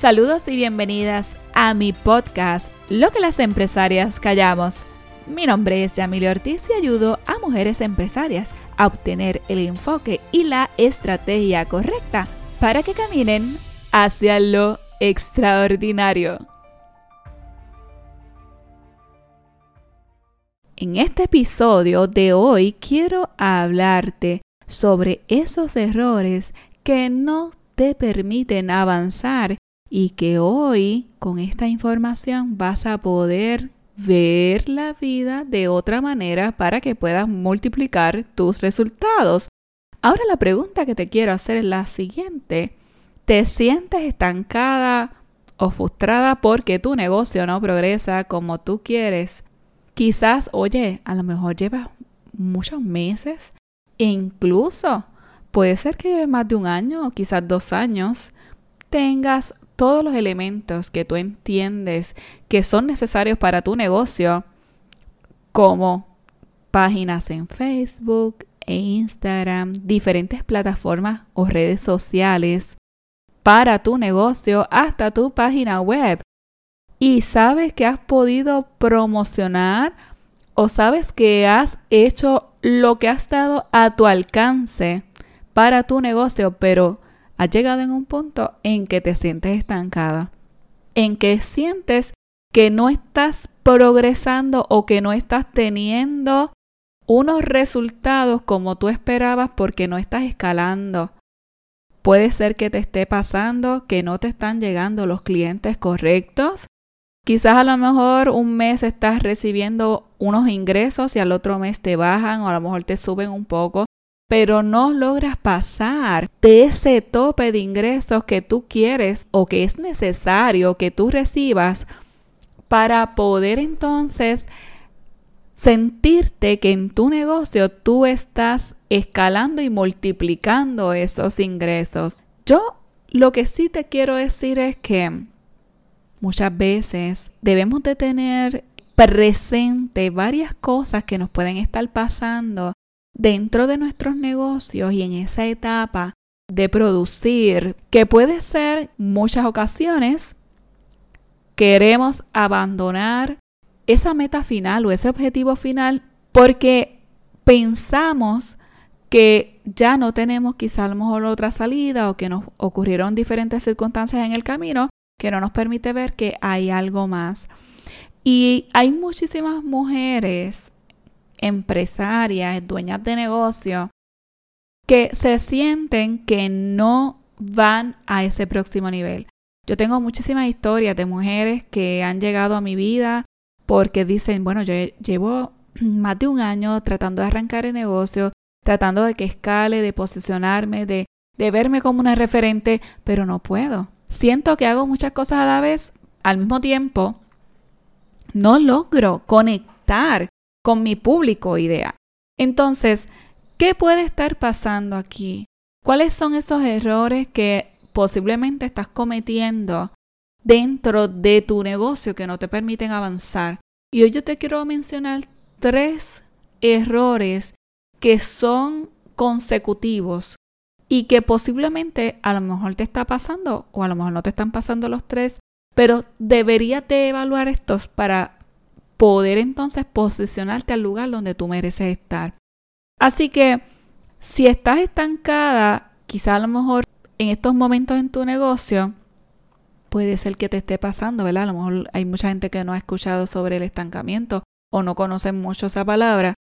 Saludos y bienvenidas a mi podcast, Lo que las empresarias callamos. Mi nombre es Yamile Ortiz y ayudo a mujeres empresarias a obtener el enfoque y la estrategia correcta para que caminen hacia lo extraordinario. En este episodio de hoy quiero hablarte sobre esos errores que no te permiten avanzar y que hoy con esta información vas a poder ver la vida de otra manera para que puedas multiplicar tus resultados. Ahora la pregunta que te quiero hacer es la siguiente. ¿Te sientes estancada o frustrada porque tu negocio no progresa como tú quieres? Quizás, oye, a lo mejor llevas muchos meses, incluso puede ser que lleves más de un año o quizás dos años, tengas todos los elementos que tú entiendes que son necesarios para tu negocio, como páginas en Facebook e Instagram, diferentes plataformas o redes sociales para tu negocio, hasta tu página web. Y sabes que has podido promocionar o sabes que has hecho lo que ha estado a tu alcance para tu negocio, pero has llegado en un punto en que te sientes estancada, en que sientes que no estás progresando o que no estás teniendo unos resultados como tú esperabas porque no estás escalando. Puede ser que te esté pasando que no te están llegando los clientes correctos. Quizás a lo mejor un mes estás recibiendo unos ingresos y al otro mes te bajan o a lo mejor te suben un poco pero no logras pasar de ese tope de ingresos que tú quieres o que es necesario que tú recibas para poder entonces sentirte que en tu negocio tú estás escalando y multiplicando esos ingresos. Yo lo que sí te quiero decir es que muchas veces debemos de tener presente varias cosas que nos pueden estar pasando dentro de nuestros negocios y en esa etapa de producir, que puede ser muchas ocasiones, queremos abandonar esa meta final o ese objetivo final porque pensamos que ya no tenemos quizá a lo mejor otra salida o que nos ocurrieron diferentes circunstancias en el camino que no nos permite ver que hay algo más. Y hay muchísimas mujeres empresarias, dueñas de negocio, que se sienten que no van a ese próximo nivel. Yo tengo muchísimas historias de mujeres que han llegado a mi vida porque dicen, bueno, yo llevo más de un año tratando de arrancar el negocio, tratando de que escale, de posicionarme, de, de verme como una referente, pero no puedo. Siento que hago muchas cosas a la vez, al mismo tiempo, no logro conectar con mi público ideal. Entonces, ¿qué puede estar pasando aquí? ¿Cuáles son esos errores que posiblemente estás cometiendo dentro de tu negocio que no te permiten avanzar? Y hoy yo te quiero mencionar tres errores que son consecutivos y que posiblemente a lo mejor te está pasando o a lo mejor no te están pasando los tres, pero deberías de evaluar estos para poder entonces posicionarte al lugar donde tú mereces estar. Así que si estás estancada, quizá a lo mejor en estos momentos en tu negocio, puede ser que te esté pasando, ¿verdad? A lo mejor hay mucha gente que no ha escuchado sobre el estancamiento o no conoce mucho esa palabra,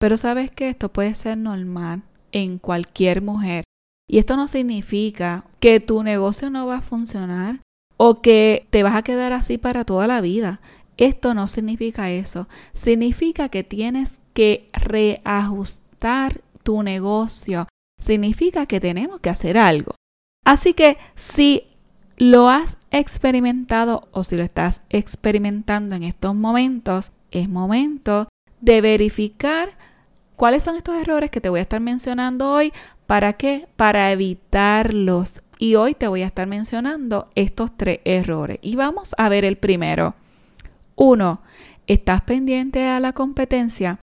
pero sabes que esto puede ser normal en cualquier mujer. Y esto no significa que tu negocio no va a funcionar o que te vas a quedar así para toda la vida. Esto no significa eso. Significa que tienes que reajustar tu negocio. Significa que tenemos que hacer algo. Así que si lo has experimentado o si lo estás experimentando en estos momentos, es momento de verificar cuáles son estos errores que te voy a estar mencionando hoy. ¿Para qué? Para evitarlos. Y hoy te voy a estar mencionando estos tres errores. Y vamos a ver el primero. Uno, ¿estás pendiente a la competencia?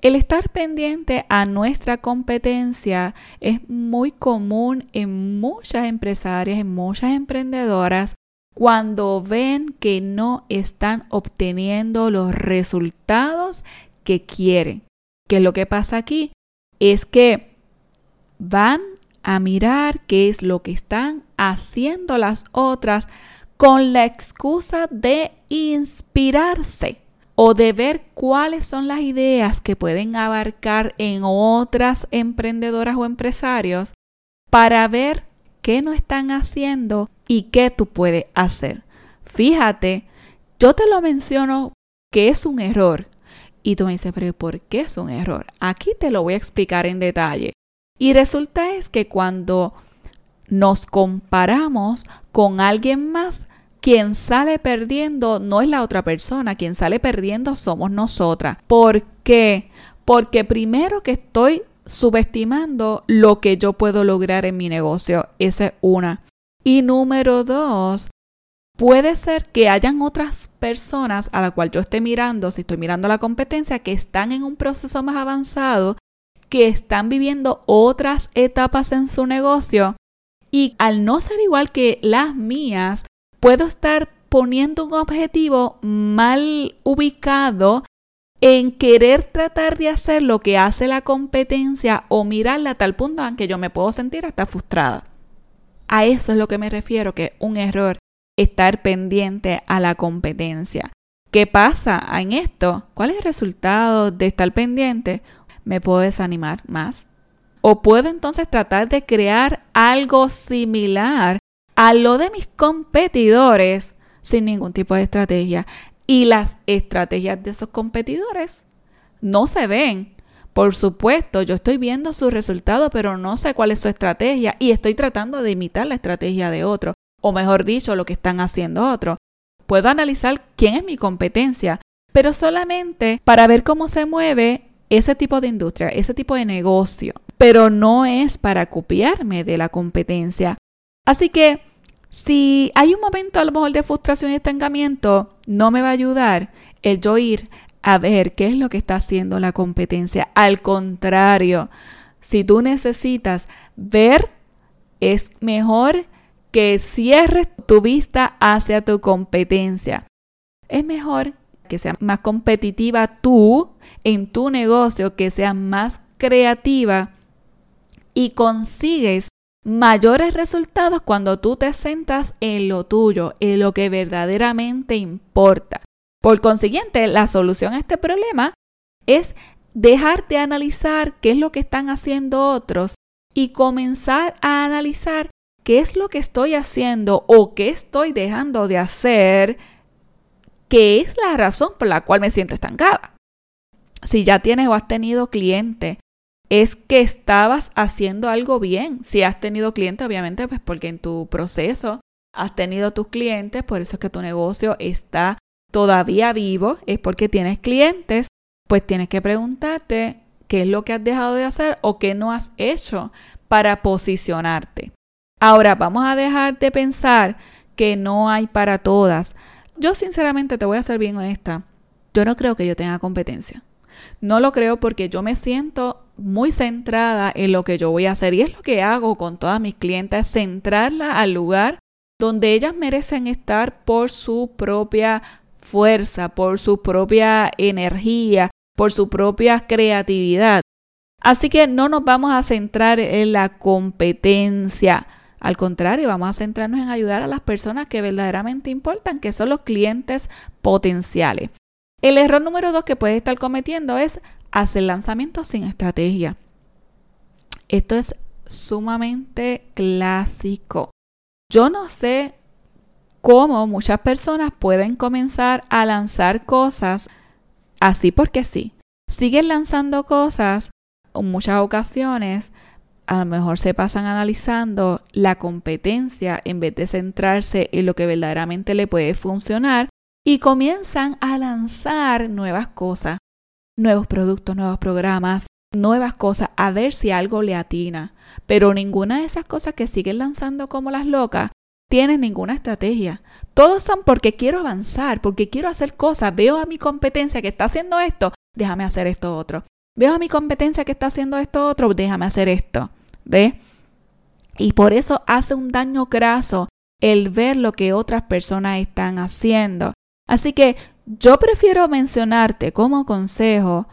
El estar pendiente a nuestra competencia es muy común en muchas empresarias, en muchas emprendedoras, cuando ven que no están obteniendo los resultados que quieren. ¿Qué es lo que pasa aquí? Es que van a mirar qué es lo que están haciendo las otras con la excusa de inspirarse o de ver cuáles son las ideas que pueden abarcar en otras emprendedoras o empresarios para ver qué no están haciendo y qué tú puedes hacer. Fíjate, yo te lo menciono que es un error. Y tú me dices, pero ¿por qué es un error? Aquí te lo voy a explicar en detalle. Y resulta es que cuando nos comparamos con alguien más, quien sale perdiendo no es la otra persona, quien sale perdiendo somos nosotras. ¿Por qué? Porque primero que estoy subestimando lo que yo puedo lograr en mi negocio, esa es una. Y número dos, puede ser que hayan otras personas a la cual yo esté mirando, si estoy mirando la competencia, que están en un proceso más avanzado, que están viviendo otras etapas en su negocio y al no ser igual que las mías, puedo estar poniendo un objetivo mal ubicado en querer tratar de hacer lo que hace la competencia o mirarla a tal punto que yo me puedo sentir hasta frustrada. A eso es lo que me refiero, que es un error estar pendiente a la competencia. ¿Qué pasa en esto? ¿Cuál es el resultado de estar pendiente? Me puedo desanimar más. O puedo entonces tratar de crear algo similar a lo de mis competidores sin ningún tipo de estrategia. Y las estrategias de esos competidores no se ven. Por supuesto, yo estoy viendo su resultado, pero no sé cuál es su estrategia y estoy tratando de imitar la estrategia de otro, o mejor dicho, lo que están haciendo otros. Puedo analizar quién es mi competencia, pero solamente para ver cómo se mueve ese tipo de industria, ese tipo de negocio, pero no es para copiarme de la competencia. Así que si hay un momento a lo mejor de frustración y estancamiento, no me va a ayudar el yo ir a ver qué es lo que está haciendo la competencia. Al contrario, si tú necesitas ver, es mejor que cierres tu vista hacia tu competencia. Es mejor que sea más competitiva tú en tu negocio, que sea más creativa y consigues mayores resultados cuando tú te centras en lo tuyo, en lo que verdaderamente importa. Por consiguiente, la solución a este problema es dejar de analizar qué es lo que están haciendo otros y comenzar a analizar qué es lo que estoy haciendo o qué estoy dejando de hacer, que es la razón por la cual me siento estancada. Si ya tienes o has tenido clientes es que estabas haciendo algo bien. Si has tenido clientes, obviamente, pues porque en tu proceso has tenido tus clientes, por eso es que tu negocio está todavía vivo, es porque tienes clientes, pues tienes que preguntarte qué es lo que has dejado de hacer o qué no has hecho para posicionarte. Ahora, vamos a dejar de pensar que no hay para todas. Yo sinceramente te voy a ser bien honesta. Yo no creo que yo tenga competencia. No lo creo porque yo me siento muy centrada en lo que yo voy a hacer y es lo que hago con todas mis clientes, centrarla al lugar donde ellas merecen estar por su propia fuerza, por su propia energía, por su propia creatividad. Así que no nos vamos a centrar en la competencia. Al contrario, vamos a centrarnos en ayudar a las personas que verdaderamente importan, que son los clientes potenciales. El error número dos que puedes estar cometiendo es hacer lanzamientos sin estrategia. Esto es sumamente clásico. Yo no sé cómo muchas personas pueden comenzar a lanzar cosas así porque sí. Siguen lanzando cosas en muchas ocasiones. A lo mejor se pasan analizando la competencia en vez de centrarse en lo que verdaderamente le puede funcionar y comienzan a lanzar nuevas cosas, nuevos productos, nuevos programas, nuevas cosas, a ver si algo le atina. Pero ninguna de esas cosas que siguen lanzando como las locas tiene ninguna estrategia. Todos son porque quiero avanzar, porque quiero hacer cosas. Veo a mi competencia que está haciendo esto, déjame hacer esto otro. Veo a mi competencia que está haciendo esto otro, déjame hacer esto. ¿Ve? Y por eso hace un daño graso el ver lo que otras personas están haciendo. Así que yo prefiero mencionarte como consejo,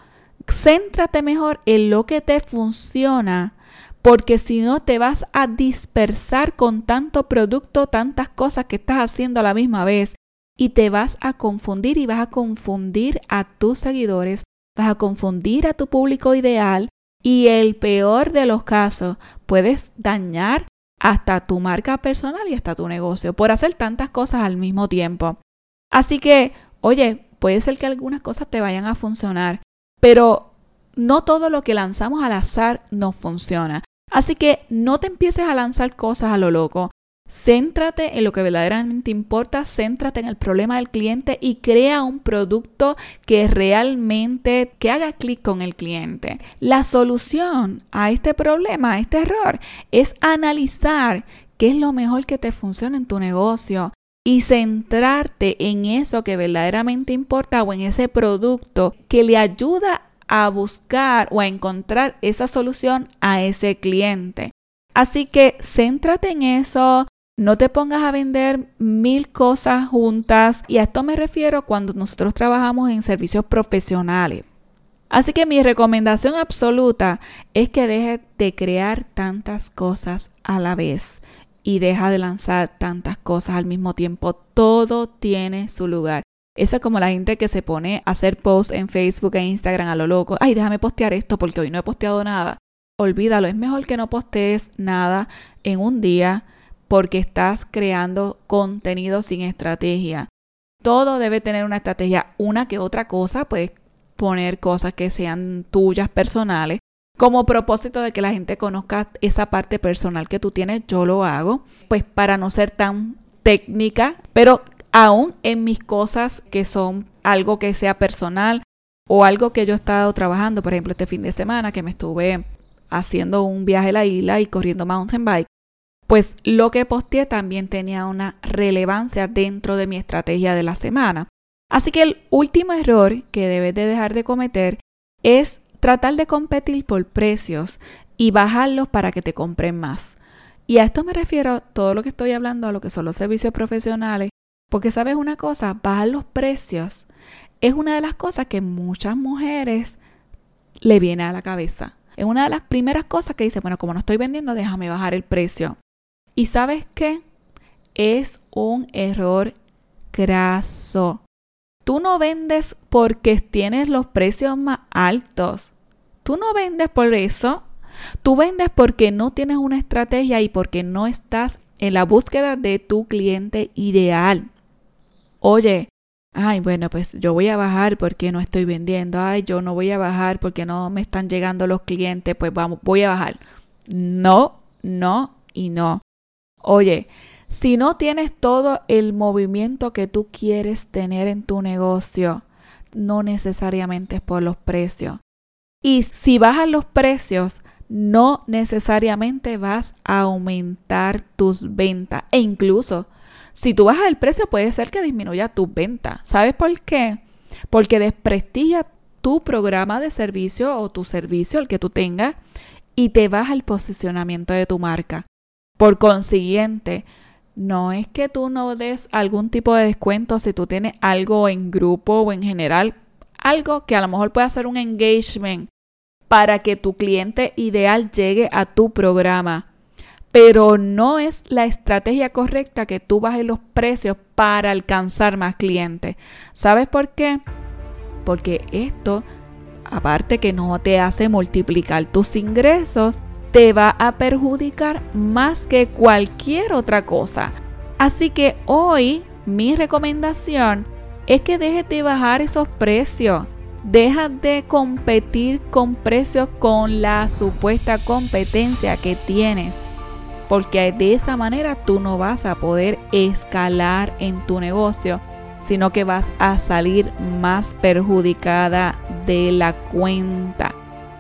céntrate mejor en lo que te funciona, porque si no te vas a dispersar con tanto producto, tantas cosas que estás haciendo a la misma vez y te vas a confundir y vas a confundir a tus seguidores, vas a confundir a tu público ideal y el peor de los casos, puedes dañar hasta tu marca personal y hasta tu negocio por hacer tantas cosas al mismo tiempo. Así que, oye, puede ser que algunas cosas te vayan a funcionar, pero no todo lo que lanzamos al azar nos funciona. Así que no te empieces a lanzar cosas a lo loco. Céntrate en lo que verdaderamente importa, céntrate en el problema del cliente y crea un producto que realmente que haga clic con el cliente. La solución a este problema, a este error, es analizar qué es lo mejor que te funciona en tu negocio y centrarte en eso que verdaderamente importa o en ese producto que le ayuda a buscar o a encontrar esa solución a ese cliente. Así que céntrate en eso, no te pongas a vender mil cosas juntas y a esto me refiero cuando nosotros trabajamos en servicios profesionales. Así que mi recomendación absoluta es que dejes de crear tantas cosas a la vez y deja de lanzar tantas cosas al mismo tiempo. Todo tiene su lugar. Esa es como la gente que se pone a hacer posts en Facebook e Instagram a lo loco. Ay, déjame postear esto porque hoy no he posteado nada. Olvídalo, es mejor que no postees nada en un día porque estás creando contenido sin estrategia. Todo debe tener una estrategia. Una que otra cosa, puedes poner cosas que sean tuyas personales. Como propósito de que la gente conozca esa parte personal que tú tienes, yo lo hago. Pues para no ser tan técnica, pero aún en mis cosas que son algo que sea personal o algo que yo he estado trabajando, por ejemplo, este fin de semana que me estuve haciendo un viaje a la isla y corriendo mountain bike pues lo que posteé también tenía una relevancia dentro de mi estrategia de la semana. Así que el último error que debes de dejar de cometer es tratar de competir por precios y bajarlos para que te compren más. Y a esto me refiero todo lo que estoy hablando a lo que son los servicios profesionales, porque sabes una cosa, bajar los precios es una de las cosas que muchas mujeres le viene a la cabeza. Es una de las primeras cosas que dice, bueno, como no estoy vendiendo, déjame bajar el precio. Y sabes qué? Es un error graso. Tú no vendes porque tienes los precios más altos. Tú no vendes por eso. Tú vendes porque no tienes una estrategia y porque no estás en la búsqueda de tu cliente ideal. Oye, ay, bueno, pues yo voy a bajar porque no estoy vendiendo. Ay, yo no voy a bajar porque no me están llegando los clientes. Pues vamos, voy a bajar. No, no y no. Oye, si no tienes todo el movimiento que tú quieres tener en tu negocio, no necesariamente es por los precios. Y si bajas los precios, no necesariamente vas a aumentar tus ventas. E incluso, si tú bajas el precio, puede ser que disminuya tus ventas. ¿Sabes por qué? Porque desprestigia tu programa de servicio o tu servicio, el que tú tengas, y te baja el posicionamiento de tu marca. Por consiguiente, no es que tú no des algún tipo de descuento si tú tienes algo en grupo o en general, algo que a lo mejor puede hacer un engagement para que tu cliente ideal llegue a tu programa. Pero no es la estrategia correcta que tú bajes los precios para alcanzar más clientes. ¿Sabes por qué? Porque esto, aparte que no te hace multiplicar tus ingresos, te va a perjudicar más que cualquier otra cosa. Así que hoy mi recomendación es que dejes de bajar esos precios. Deja de competir con precios con la supuesta competencia que tienes. Porque de esa manera tú no vas a poder escalar en tu negocio, sino que vas a salir más perjudicada de la cuenta.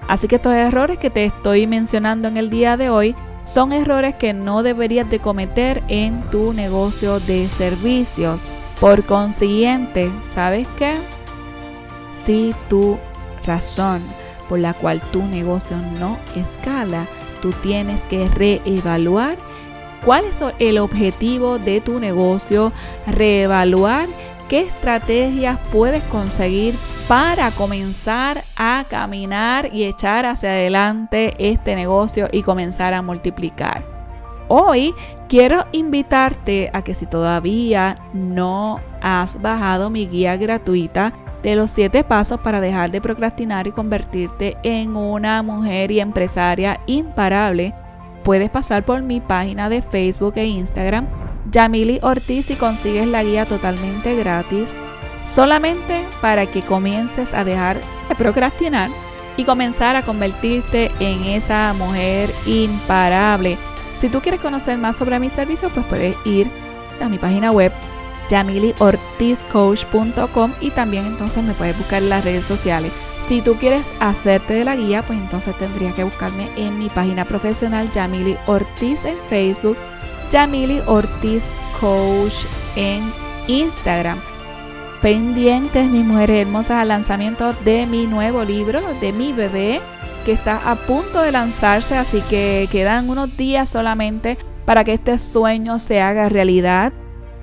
Así que estos errores que te estoy mencionando en el día de hoy son errores que no deberías de cometer en tu negocio de servicios. Por consiguiente, ¿sabes qué? Si tu razón por la cual tu negocio no escala, tú tienes que reevaluar cuál es el objetivo de tu negocio, reevaluar qué estrategias puedes conseguir para comenzar a caminar y echar hacia adelante este negocio y comenzar a multiplicar. Hoy quiero invitarte a que si todavía no has bajado mi guía gratuita de los 7 pasos para dejar de procrastinar y convertirte en una mujer y empresaria imparable, puedes pasar por mi página de Facebook e Instagram, Yamili Ortiz, y consigues la guía totalmente gratis, solamente para que comiences a dejar de procrastinar y comenzar a convertirte en esa mujer imparable. Si tú quieres conocer más sobre mi servicio, pues puedes ir a mi página web yamiliortizcoach.com y también entonces me puedes buscar en las redes sociales. Si tú quieres hacerte de la guía, pues entonces tendrías que buscarme en mi página profesional Yamili Ortiz en Facebook, Yamili Ortiz Coach en Instagram. Pendientes, mis mujeres hermosas, al lanzamiento de mi nuevo libro, de mi bebé, que está a punto de lanzarse, así que quedan unos días solamente para que este sueño se haga realidad.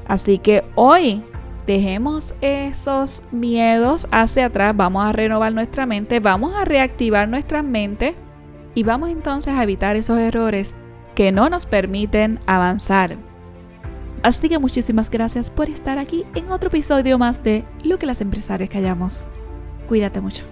Así que hoy dejemos esos miedos hacia atrás, vamos a renovar nuestra mente, vamos a reactivar nuestra mente y vamos entonces a evitar esos errores que no nos permiten avanzar. Así que muchísimas gracias por estar aquí en otro episodio más de Lo que las empresarias callamos. Cuídate mucho.